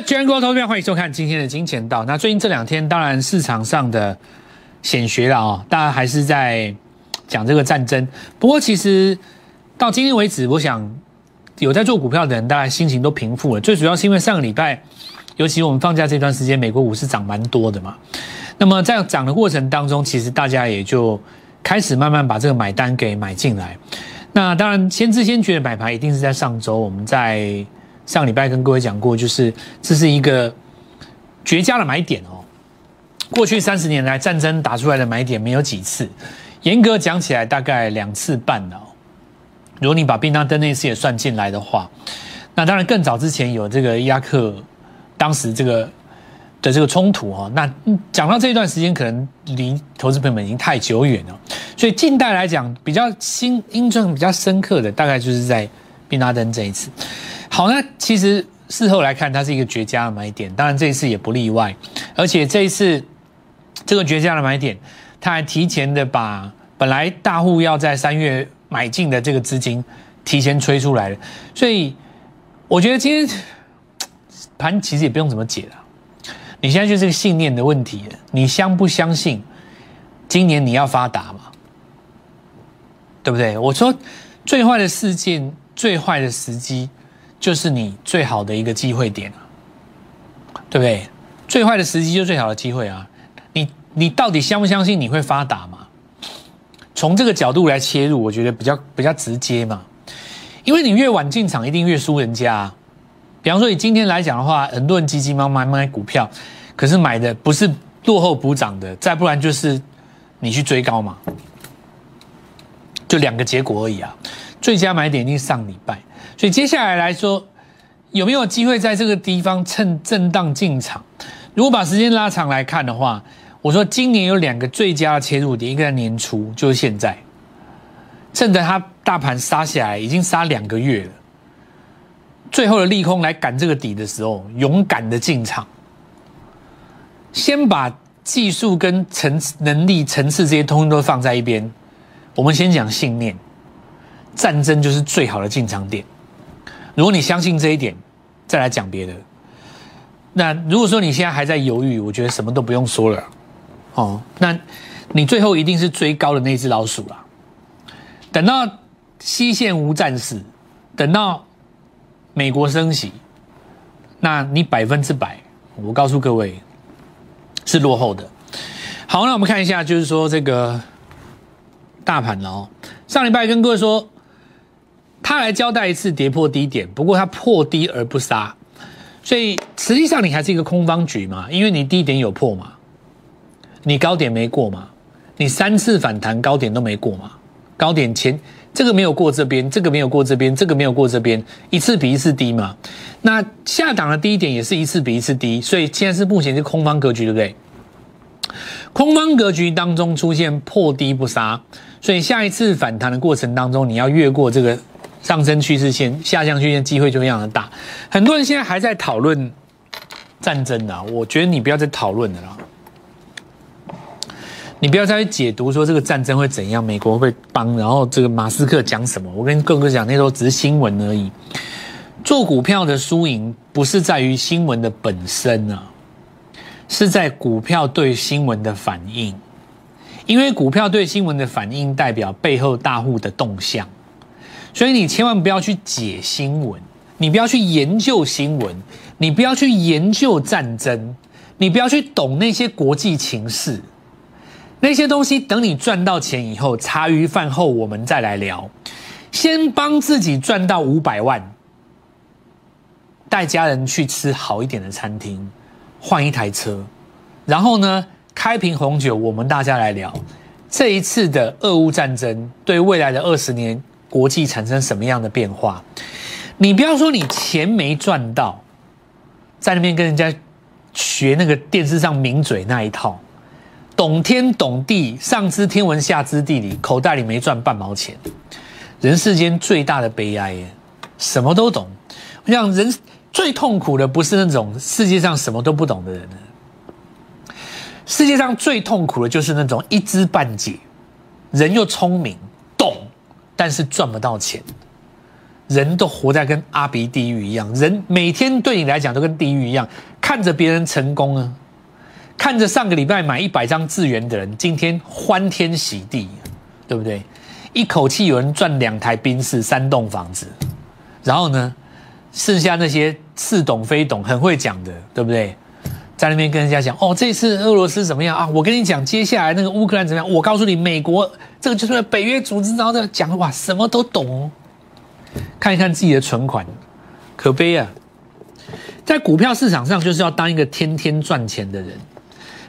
全国投票，欢迎收看今天的金钱道。那最近这两天，当然市场上的显学了啊，大家还是在讲这个战争。不过其实到今天为止，我想有在做股票的人，大概心情都平复了。最主要是因为上个礼拜，尤其我们放假这段时间，美国股市涨蛮多的嘛。那么在涨的过程当中，其实大家也就开始慢慢把这个买单给买进来。那当然，先知先觉的买盘一定是在上周，我们在。上礼拜跟各位讲过，就是这是一个绝佳的买点哦。过去三十年来，战争打出来的买点没有几次，严格讲起来，大概两次半哦。如果你把宾拉登那次也算进来的话，那当然更早之前有这个伊拉克当时这个的这个冲突哦。那讲到这一段时间，可能离投资朋友们已经太久远了，所以近代来讲，比较新印象比较深刻的，大概就是在宾拉登这一次。好，那其实事后来看，它是一个绝佳的买点，当然这一次也不例外。而且这一次这个绝佳的买点，它还提前的把本来大户要在三月买进的这个资金提前吹出来了。所以我觉得今天盘其实也不用怎么解了，你现在就是个信念的问题，你相不相信今年你要发达嘛？对不对？我说最坏的事件，最坏的时机。就是你最好的一个机会点对不对？最坏的时机就最好的机会啊！你你到底相不相信你会发达嘛？从这个角度来切入，我觉得比较比较直接嘛。因为你越晚进场，一定越输人家。比方说，以今天来讲的话，很多人急急忙忙买股票，可是买的不是落后补涨的，再不然就是你去追高嘛，就两个结果而已啊。最佳买点一定上礼拜。所以接下来来说，有没有机会在这个地方趁震荡进场？如果把时间拉长来看的话，我说今年有两个最佳的切入点，一个在年初，就是现在，趁着它大盘杀下来，已经杀两个月了，最后的利空来赶这个底的时候，勇敢的进场，先把技术跟层能力层次这些通通都放在一边，我们先讲信念，战争就是最好的进场点。如果你相信这一点，再来讲别的。那如果说你现在还在犹豫，我觉得什么都不用说了。哦，那你最后一定是追高的那只老鼠了。等到西线无战事，等到美国升息，那你百分之百，我告诉各位是落后的。好，那我们看一下，就是说这个大盘了哦，上礼拜跟各位说。他来交代一次跌破低点，不过他破低而不杀，所以实际上你还是一个空方局嘛，因为你低点有破嘛，你高点没过嘛，你三次反弹高点都没过嘛，高点前这个没有过这边，这个没有过这边，这个没有过这边，一次比一次低嘛，那下档的低点也是一次比一次低，所以现在是目前是空方格局，对不对？空方格局当中出现破低不杀，所以下一次反弹的过程当中，你要越过这个。上升趋势线、下降趋势线机会就非常的大，很多人现在还在讨论战争啊，我觉得你不要再讨论了啦，你不要再去解读说这个战争会怎样，美国会帮，然后这个马斯克讲什么，我跟各位讲，那时候只是新闻而已。做股票的输赢不是在于新闻的本身啊，是在股票对新闻的反应，因为股票对新闻的反应代表背后大户的动向。所以你千万不要去解新闻，你不要去研究新闻，你不要去研究战争，你不要去懂那些国际情势，那些东西等你赚到钱以后，茶余饭后我们再来聊。先帮自己赚到五百万，带家人去吃好一点的餐厅，换一台车，然后呢，开瓶红酒，我们大家来聊这一次的俄乌战争对未来的二十年。国际产生什么样的变化？你不要说你钱没赚到，在那边跟人家学那个电视上名嘴那一套，懂天懂地，上知天文下知地理，口袋里没赚半毛钱。人世间最大的悲哀，什么都懂。我想人最痛苦的不是那种世界上什么都不懂的人，世界上最痛苦的就是那种一知半解，人又聪明。但是赚不到钱，人都活在跟阿鼻地狱一样，人每天对你来讲都跟地狱一样，看着别人成功啊，看着上个礼拜买一百张资源的人，今天欢天喜地，对不对？一口气有人赚两台宾士、三栋房子，然后呢，剩下那些似懂非懂、很会讲的，对不对？在那边跟人家讲哦，这次俄罗斯怎么样啊？我跟你讲，接下来那个乌克兰怎么样？我告诉你，美国这个就是北约组织，然后在讲哇，什么都懂。看一看自己的存款，可悲啊！在股票市场上，就是要当一个天天赚钱的人，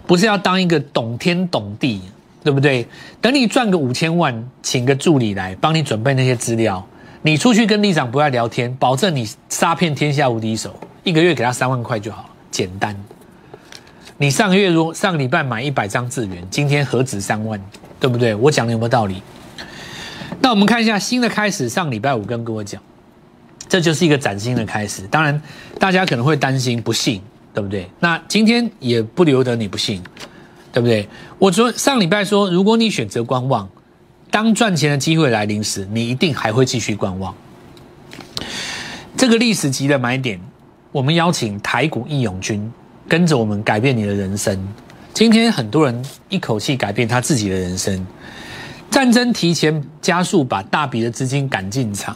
不是要当一个懂天懂地，对不对？等你赚个五千万，请个助理来帮你准备那些资料，你出去跟立长不要聊天，保证你杀遍天下无敌手，一个月给他三万块就好，简单。你上个月如上个礼拜买一百张资源，今天何止三万，对不对？我讲的有没有道理？那我们看一下新的开始，上礼拜五跟各位讲，这就是一个崭新的开始。当然，大家可能会担心不信，对不对？那今天也不留得你不信，对不对？我昨上礼拜说，如果你选择观望，当赚钱的机会来临时，你一定还会继续观望。这个历史级的买点，我们邀请台股义勇军跟着我们改变你的人生。今天很多人一口气改变他自己的人生。战争提前加速，把大笔的资金赶进场。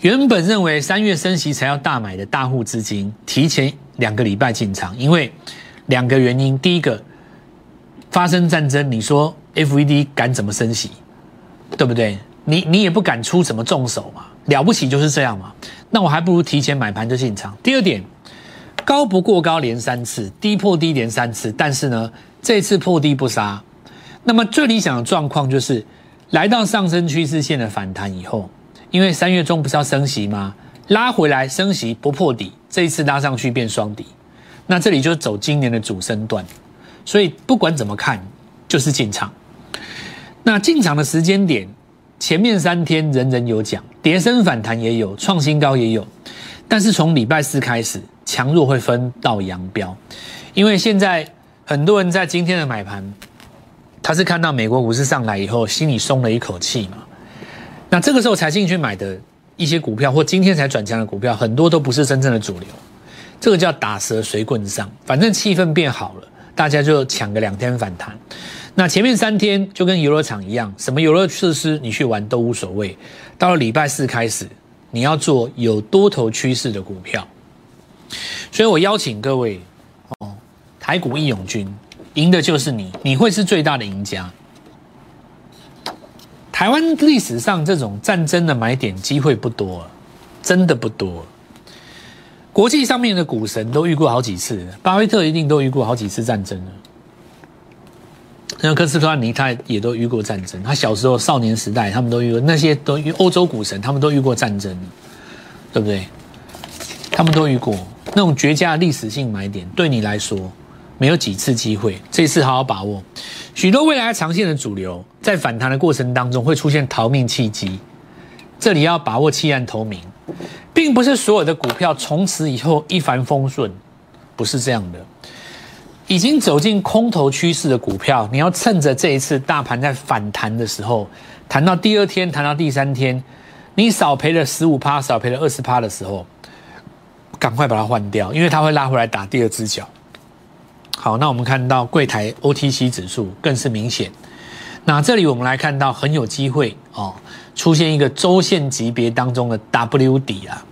原本认为三月升息才要大买的大户资金，提前两个礼拜进场，因为两个原因：第一个，发生战争，你说 FED 敢怎么升息？对不对？你你也不敢出什么重手嘛，了不起就是这样嘛。那我还不如提前买盘就进场。第二点，高不过高连三次，低破低连三次，但是呢，这次破低不杀。那么最理想的状况就是，来到上升趋势线的反弹以后，因为三月中不是要升息吗？拉回来升息不破底，这一次拉上去变双底，那这里就走今年的主升段，所以不管怎么看，就是进场。那进场的时间点，前面三天人人有奖，跌升反弹也有，创新高也有，但是从礼拜四开始，强弱会分道扬镳，因为现在很多人在今天的买盘。他是看到美国股市上来以后，心里松了一口气嘛？那这个时候才进去买的一些股票，或今天才转强的股票，很多都不是真正的主流。这个叫打蛇随棍上，反正气氛变好了，大家就抢个两天反弹。那前面三天就跟游乐场一样，什么游乐设施你去玩都无所谓。到了礼拜四开始，你要做有多头趋势的股票。所以我邀请各位哦，台股义勇军。赢的就是你，你会是最大的赢家。台湾历史上这种战争的买点机会不多，真的不多。国际上面的股神都遇过好几次，巴菲特一定都遇过好几次战争了。像科斯托尼他也都遇过战争，他小时候少年时代他们都遇过，那些都欧洲股神他们都遇过战争，对不对？他们都遇过那种绝佳的历史性买点，对你来说。没有几次机会，这次好好把握。许多未来长线的主流，在反弹的过程当中会出现逃命契机，这里要把握弃暗投明，并不是所有的股票从此以后一帆风顺，不是这样的。已经走进空头趋势的股票，你要趁着这一次大盘在反弹的时候，谈到第二天，谈到第三天，你少赔了十五趴，少赔了二十趴的时候，赶快把它换掉，因为它会拉回来打第二只脚。好，那我们看到柜台 OTC 指数更是明显。那这里我们来看到很有机会哦，出现一个周线级别当中的 W 底啊，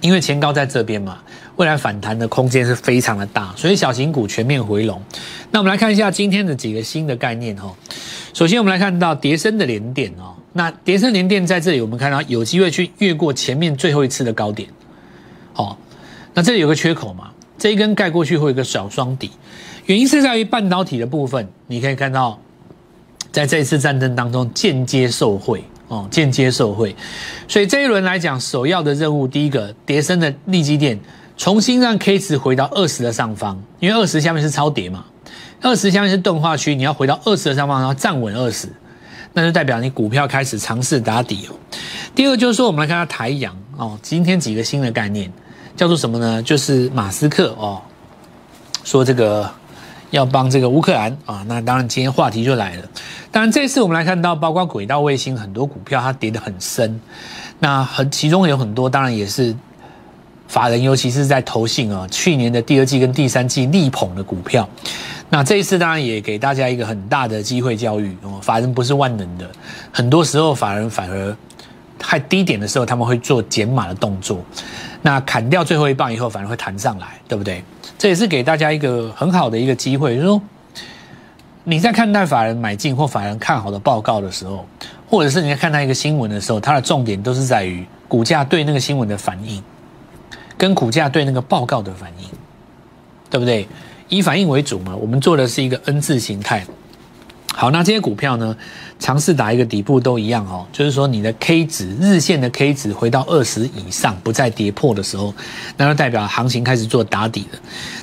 因为前高在这边嘛，未来反弹的空间是非常的大，所以小型股全面回笼。那我们来看一下今天的几个新的概念哦。首先我们来看到叠升的连电哦，那叠升连电在这里我们看到有机会去越过前面最后一次的高点。哦，那这里有个缺口嘛？这一根盖过去会有一个小双底，原因是在于半导体的部分，你可以看到，在这一次战争当中间接受贿哦，间接受贿，所以这一轮来讲，首要的任务，第一个，叠升的利基电重新让 K 值回到二十的上方，因为二十下面是超跌嘛，二十下面是钝化区，你要回到二十的上方，然后站稳二十，那就代表你股票开始尝试打底哦。第二就是说，我们来看下台阳哦，今天几个新的概念。叫做什么呢？就是马斯克哦，说这个要帮这个乌克兰啊，那当然今天话题就来了。当然，这次我们来看到，包括轨道卫星很多股票它跌得很深，那很其中有很多当然也是法人，尤其是在投信啊，去年的第二季跟第三季力捧的股票。那这一次当然也给大家一个很大的机会教育哦，法人不是万能的，很多时候法人反而太低点的时候他们会做减码的动作，那砍掉最后一棒以后反而会弹上来，对不对？这也是给大家一个很好的一个机会，就是说你在看待法人买进或法人看好的报告的时候，或者是你在看待一个新闻的时候，它的重点都是在于股价对那个新闻的反应，跟股价对那个报告的反应，对不对？以反应为主嘛，我们做的是一个 N 字形态。好，那这些股票呢，尝试打一个底部都一样哦，就是说你的 K 值日线的 K 值回到二十以上，不再跌破的时候，那就代表行情开始做打底了。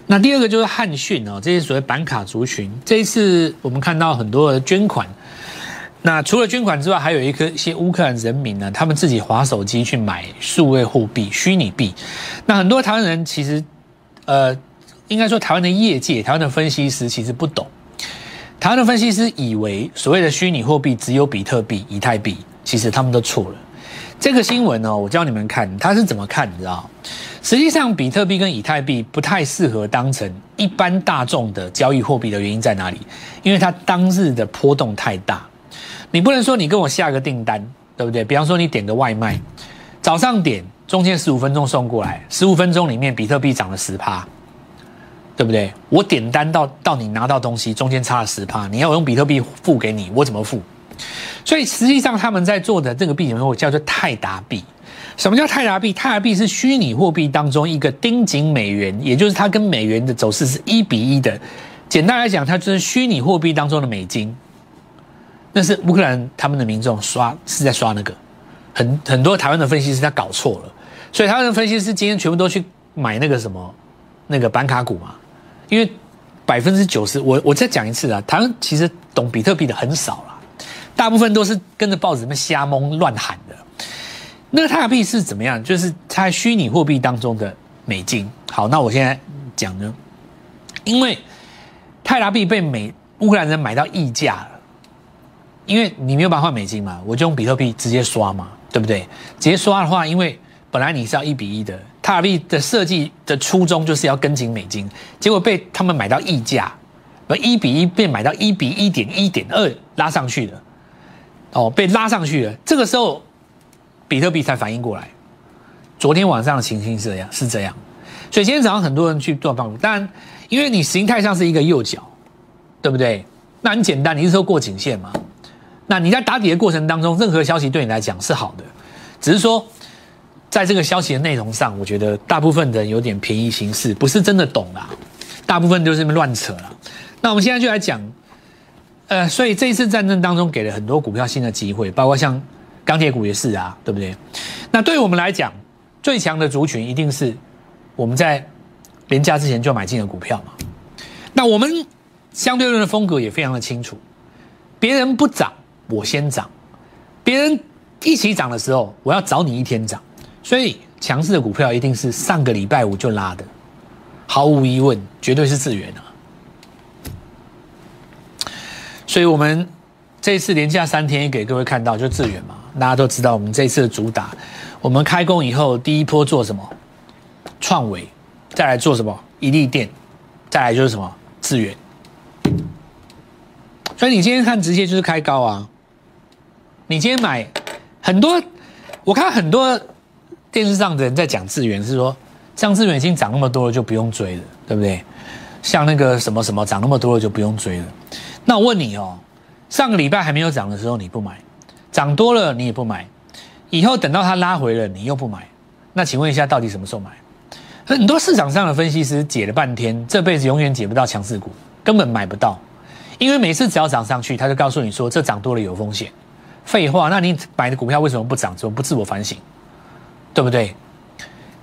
那第二个就是汉讯哦，这些所谓板卡族群，这一次我们看到很多的捐款。那除了捐款之外，还有一颗一些乌克兰人民呢，他们自己划手机去买数位货币、虚拟币。那很多台湾人其实，呃。应该说，台湾的业界、台湾的分析师其实不懂。台湾的分析师以为所谓的虚拟货币只有比特币、以太币，其实他们都错了。这个新闻呢，我教你们看，他是怎么看，你知道？实际上，比特币跟以太币不太适合当成一般大众的交易货币的原因在哪里？因为它当日的波动太大。你不能说你跟我下个订单，对不对？比方说你点个外卖，早上点，中间十五分钟送过来，十五分钟里面比特币涨了十趴。对不对？我点单到到你拿到东西，中间差了十趴，你要我用比特币付给你，我怎么付？所以实际上他们在做的这个币里面，我叫做泰达币。什么叫泰达币？泰达币是虚拟货币当中一个盯紧美元，也就是它跟美元的走势是一比一的。简单来讲，它就是虚拟货币当中的美金。那是乌克兰他们的民众刷是在刷那个，很很多台湾的分析师他搞错了，所以台湾的分析师今天全部都去买那个什么那个板卡股嘛。因为百分之九十，我我再讲一次啊，台湾其实懂比特币的很少了，大部分都是跟着报纸那瞎蒙乱喊的。那个泰达币是怎么样？就是在虚拟货币当中的美金。好，那我现在讲呢，因为泰拉币被美乌克兰人买到溢价了，因为你没有办法换美金嘛，我就用比特币直接刷嘛，对不对？直接刷的话，因为本来你是要一比一的。泰币的设计的初衷就是要跟紧美金，结果被他们买到溢价，而一比一被买到一比一点一点二拉上去了，哦，被拉上去了。这个时候，比特币才反应过来。昨天晚上的情形是这样，是这样。所以今天早上很多人去做放，当然，因为你形态上是一个右脚，对不对？那很简单，你是说过颈线嘛？那你在打底的过程当中，任何消息对你来讲是好的，只是说。在这个消息的内容上，我觉得大部分人有点便宜行事，不是真的懂啦。大部分就是乱扯了。那我们现在就来讲，呃，所以这一次战争当中给了很多股票新的机会，包括像钢铁股也是啊，对不对？那对我们来讲，最强的族群一定是我们在廉价之前就买进的股票嘛。那我们相对论的风格也非常的清楚，别人不涨，我先涨；别人一起涨的时候，我要早你一天涨。所以强势的股票一定是上个礼拜五就拉的，毫无疑问，绝对是智源啊。所以我们这次连假三天给各位看到就智源嘛，大家都知道我们这次的主打，我们开工以后第一波做什么？创维，再来做什么？一利电，再来就是什么？智源。所以你今天看直接就是开高啊，你今天买很多，我看很多。电视上的人在讲资源，是说像资源已经涨那么多了，就不用追了，对不对？像那个什么什么涨那么多了，就不用追了。那我问你哦，上个礼拜还没有涨的时候你不买，涨多了你也不买，以后等到它拉回了你又不买，那请问一下，到底什么时候买？很多市场上的分析师解了半天，这辈子永远解不到强势股，根本买不到，因为每次只要涨上去，他就告诉你说这涨多了有风险。废话，那你买的股票为什么不涨？怎么不自我反省？对不对？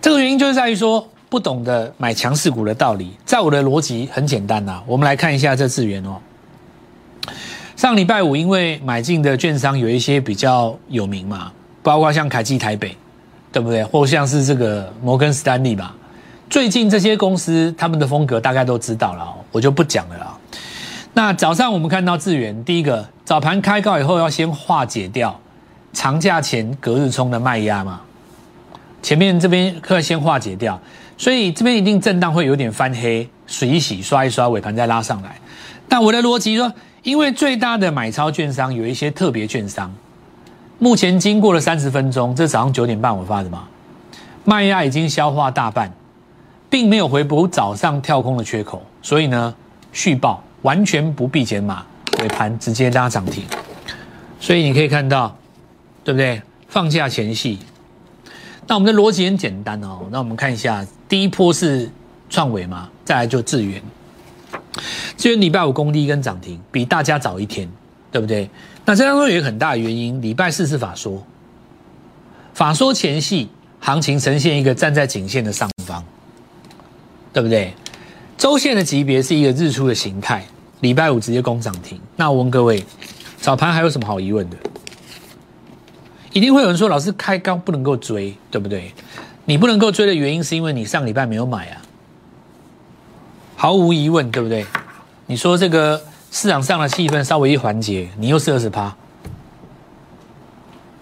这个原因就是在于说不懂得买强势股的道理。在我的逻辑很简单呐，我们来看一下这资源哦。上礼拜五因为买进的券商有一些比较有名嘛，包括像凯基台北，对不对？或像是这个摩根斯丹利吧。最近这些公司他们的风格大概都知道了，我就不讲了啦。那早上我们看到智源，第一个早盘开高以后要先化解掉长假前隔日冲的卖压嘛，前面这边可先化解掉，所以这边一定震荡会有点翻黑，水洗刷一刷，尾盘再拉上来。但我的逻辑说，因为最大的买超券商有一些特别券商，目前经过了三十分钟，这早上九点半我发的嘛，卖压已经消化大半，并没有回补早上跳空的缺口，所以呢续报。完全不必减码，尾盘直接拉涨停，所以你可以看到，对不对？放假前夕，那我们的逻辑很简单哦。那我们看一下，第一波是创维嘛，再来就智源，智源礼拜五攻第一根涨停，比大家早一天，对不对？那这当中有一个很大的原因，礼拜四是法说，法说前夕行情呈现一个站在颈线的上方，对不对？周线的级别是一个日出的形态，礼拜五直接攻涨停。那我问各位，早盘还有什么好疑问的？一定会有人说，老师开高不能够追，对不对？你不能够追的原因是因为你上礼拜没有买啊，毫无疑问，对不对？你说这个市场上的气氛稍微一缓解，你又是二十趴，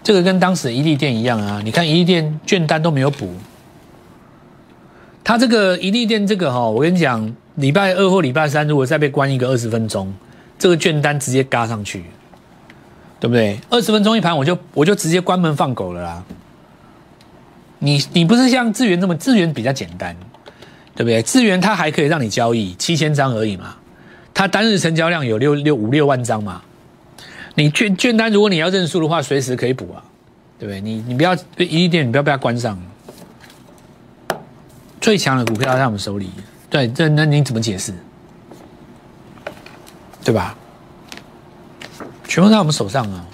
这个跟当时的一利店一样啊。你看一利店券单都没有补。它这个一利店这个哈，我跟你讲，礼拜二或礼拜三如果再被关一个二十分钟，这个券单直接嘎上去，对不对？二十分钟一盘，我就我就直接关门放狗了啦。你你不是像智源这么智源比较简单，对不对？智源它还可以让你交易七千张而已嘛，它单日成交量有六六五六万张嘛。你券券单如果你要认输的话，随时可以补啊，对不对？你你不要一利店，你不要被它关上。最强的股票在我们手里，对，这那你怎么解释？对吧？全部在我们手上啊，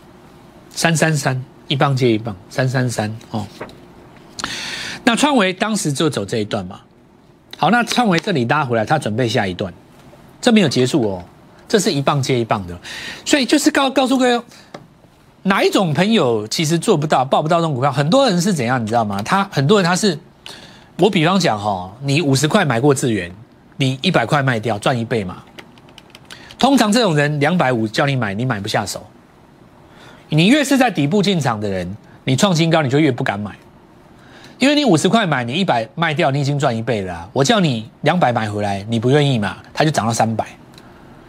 三三三，一棒接一棒，三三三哦。那创维当时就走这一段嘛。好，那创维这里拉回来，他准备下一段，这没有结束哦，这是一棒接一棒的，所以就是告告诉各位，哪一种朋友其实做不到，报不到这种股票，很多人是怎样，你知道吗？他很多人他是。我比方讲哈，你五十块买过智源，你一百块卖掉赚一倍嘛。通常这种人两百五叫你买，你买不下手。你越是在底部进场的人，你创新高你就越不敢买，因为你五十块买，你一百卖掉，你已经赚一倍了。我叫你两百买回来，你不愿意嘛，它就涨到三百，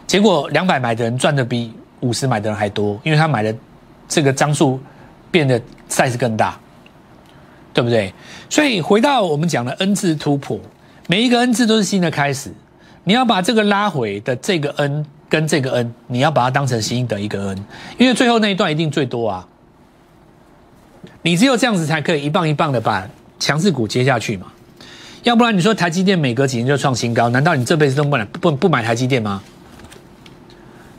结果两百买的人赚的比五十买的人还多，因为他买的这个张数变得 size 更大。对不对？所以回到我们讲的 N 字突破，每一个 N 字都是新的开始。你要把这个拉回的这个 N 跟这个 N，你要把它当成新的一个 N，因为最后那一段一定最多啊。你只有这样子才可以一棒一棒的把强势股接下去嘛。要不然你说台积电每隔几年就创新高，难道你这辈子都不买不不买台积电吗？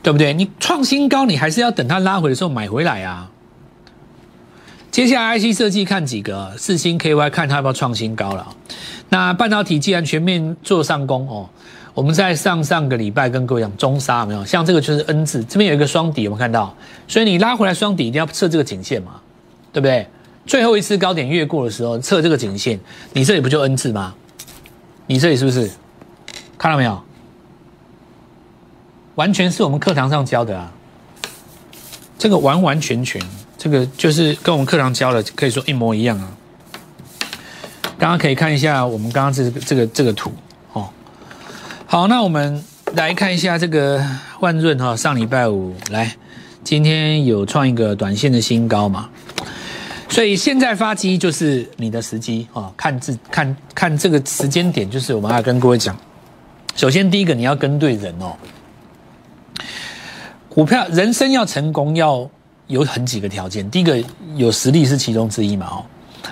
对不对？你创新高，你还是要等它拉回的时候买回来啊。接下来 IC 设计看几个，四星 KY 看它要不要创新高了。那半导体既然全面做上攻哦，我们在上上个礼拜跟各位讲中沙没有？像这个就是 N 字，这边有一个双底，有没有看到，所以你拉回来双底一定要测这个颈线嘛，对不对？最后一次高点越过的时候测这个颈线，你这里不就 N 字吗？你这里是不是看到没有？完全是我们课堂上教的啊，这个完完全全。这个就是跟我们课堂教的，可以说一模一样啊。大家可以看一下我们刚刚这个这个这个图哦。好，那我们来看一下这个万润哈，上礼拜五来，今天有创一个短线的新高嘛。所以现在发机就是你的时机啊，看字看看这个时间点，就是我们要跟各位讲。首先第一个你要跟对人哦，股票人生要成功要。有很几个条件，第一个有实力是其中之一嘛，哦，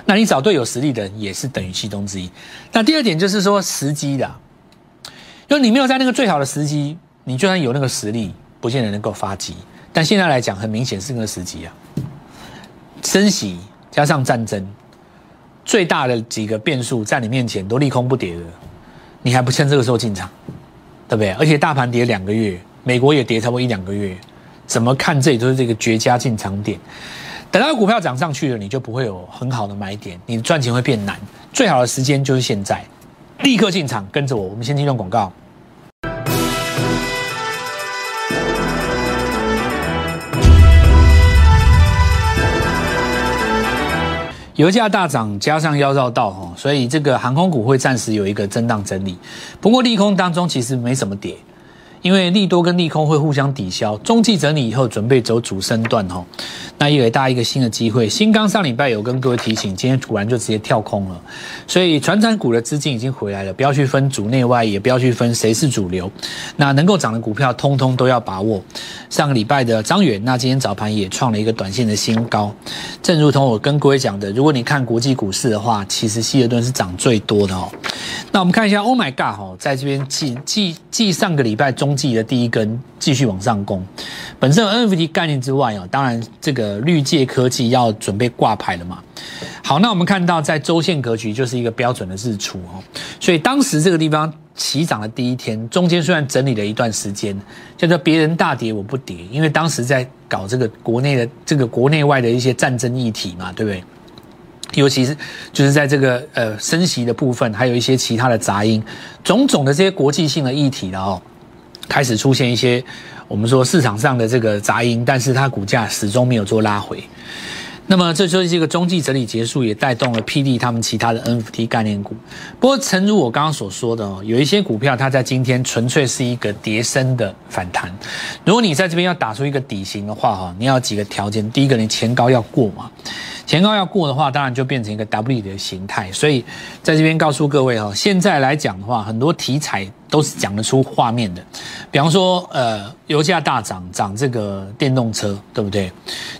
那你找对有实力的人也是等于其中之一。那第二点就是说时机的，因为你没有在那个最好的时机，你就算有那个实力，不见得能够发机。但现在来讲，很明显是那个时机啊，升息加上战争，最大的几个变数在你面前都利空不跌的，你还不趁这个时候进场，对不对？而且大盘跌两个月，美国也跌差不多一两个月。怎么看这里都是这个绝佳进场点。等到股票涨上去了你就不会有很好的买点你赚钱会变难最好的时间就是现在。立刻进场跟着我我们先听用广告。油价大涨加上要绕道哈所以这个航空股会暂时有一个震荡整理。不过利空当中其实没什么跌因为利多跟利空会互相抵消，中继整理以后准备走主升段哈，那也给大家一个新的机会。新刚上礼拜有跟各位提醒，今天突然就直接跳空了，所以船产股的资金已经回来了，不要去分主内外，也不要去分谁是主流，那能够涨的股票通通都要把握。上个礼拜的张远，那今天早盘也创了一个短线的新高。正如同我跟各位讲的，如果你看国际股市的话，其实希尔顿是涨最多的哦。那我们看一下，Oh my God 哈，在这边继继继上个礼拜中继的第一根继续往上攻。本身 NFT 概念之外哦，当然这个绿界科技要准备挂牌了嘛。好，那我们看到在周线格局就是一个标准的日出哦，所以当时这个地方起涨的第一天，中间虽然整理了一段时间，叫做别人大跌我不跌，因为当时在搞这个国内的这个国内外的一些战争议题嘛，对不对？尤其是就是在这个呃升息的部分，还有一些其他的杂音，种种的这些国际性的议题了哦，开始出现一些我们说市场上的这个杂音，但是它股价始终没有做拉回。那么这就是这个中继整理结束，也带动了 P D 他们其他的 NFT 概念股。不过，诚如我刚刚所说的哦，有一些股票它在今天纯粹是一个叠升的反弹。如果你在这边要打出一个底型的话哈，你要几个条件，第一个你前高要过嘛。前高要过的话，当然就变成一个 W 的形态。所以在这边告诉各位哈，现在来讲的话，很多题材都是讲得出画面的。比方说，呃，油价大涨，涨这个电动车，对不对？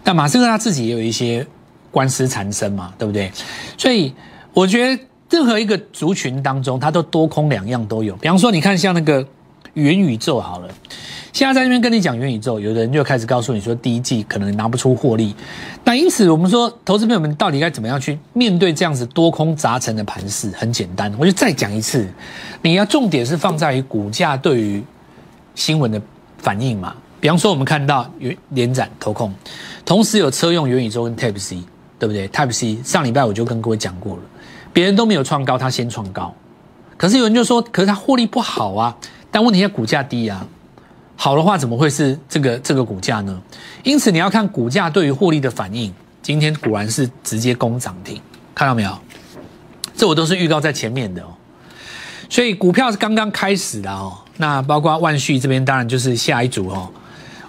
但马斯克他自己也有一些官司缠身嘛，对不对？所以我觉得任何一个族群当中，它都多空两样都有。比方说，你看像那个元宇宙好了。现在在这边跟你讲元宇宙，有人就开始告诉你说，第一季可能拿不出获利。那因此，我们说，投资朋友们到底该怎么样去面对这样子多空杂陈的盘势？很简单，我就再讲一次，你要重点是放在于股价对于新闻的反应嘛。比方说，我们看到元连展投控，同时有车用元宇宙跟 Type C，对不对？Type C 上礼拜我就跟各位讲过了，别人都没有创高，他先创高。可是有人就说，可是他获利不好啊。但问题在股价低啊。好的话，怎么会是这个这个股价呢？因此你要看股价对于获利的反应。今天果然是直接攻涨停，看到没有？这我都是预告在前面的哦。所以股票是刚刚开始的哦。那包括万旭这边，当然就是下一组哦。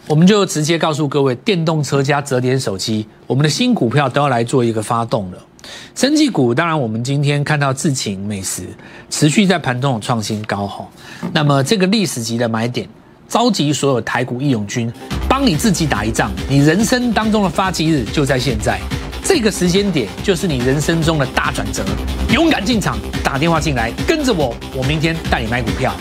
我们就直接告诉各位，电动车加折叠手机，我们的新股票都要来做一个发动了。生技股，当然我们今天看到智勤美食持续在盘中创新高哈。那么这个历史级的买点。召集所有台股义勇军，帮你自己打一仗。你人生当中的发迹日就在现在，这个时间点就是你人生中的大转折。勇敢进场，打电话进来，跟着我，我明天带你买股票。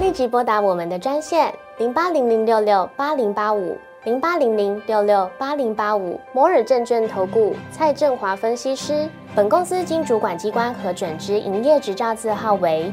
立即拨打我们的专线零八零零六六八零八五零八零零六六八零八五摩尔证券投顾蔡振华分析师。本公司经主管机关核准之营业执照字号为。